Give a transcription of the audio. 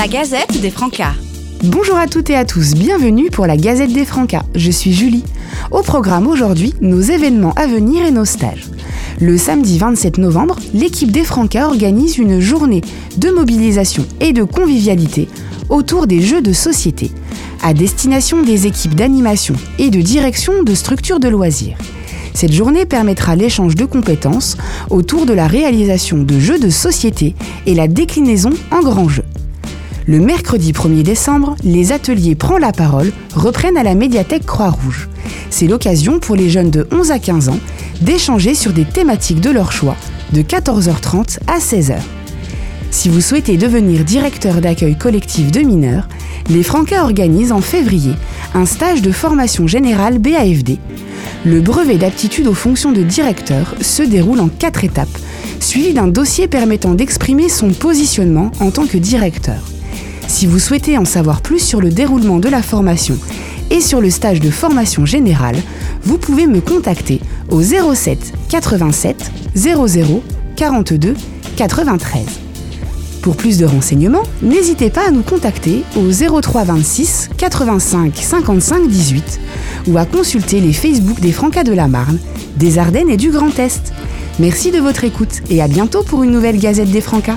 La Gazette des Francas. Bonjour à toutes et à tous, bienvenue pour la Gazette des Francas. Je suis Julie. Au programme aujourd'hui, nos événements à venir et nos stages. Le samedi 27 novembre, l'équipe des Francas organise une journée de mobilisation et de convivialité autour des jeux de société, à destination des équipes d'animation et de direction de structures de loisirs. Cette journée permettra l'échange de compétences autour de la réalisation de jeux de société et la déclinaison en grands jeux. Le mercredi 1er décembre, les ateliers Prends la parole reprennent à la médiathèque Croix-Rouge. C'est l'occasion pour les jeunes de 11 à 15 ans d'échanger sur des thématiques de leur choix de 14h30 à 16h. Si vous souhaitez devenir directeur d'accueil collectif de mineurs, les Francas organisent en février un stage de formation générale BAFD. Le brevet d'aptitude aux fonctions de directeur se déroule en quatre étapes, suivi d'un dossier permettant d'exprimer son positionnement en tant que directeur. Si vous souhaitez en savoir plus sur le déroulement de la formation et sur le stage de formation générale, vous pouvez me contacter au 07 87 00 42 93. Pour plus de renseignements, n'hésitez pas à nous contacter au 03 26 85 55 18 ou à consulter les Facebook des Francas de la Marne, des Ardennes et du Grand Est. Merci de votre écoute et à bientôt pour une nouvelle Gazette des Francas.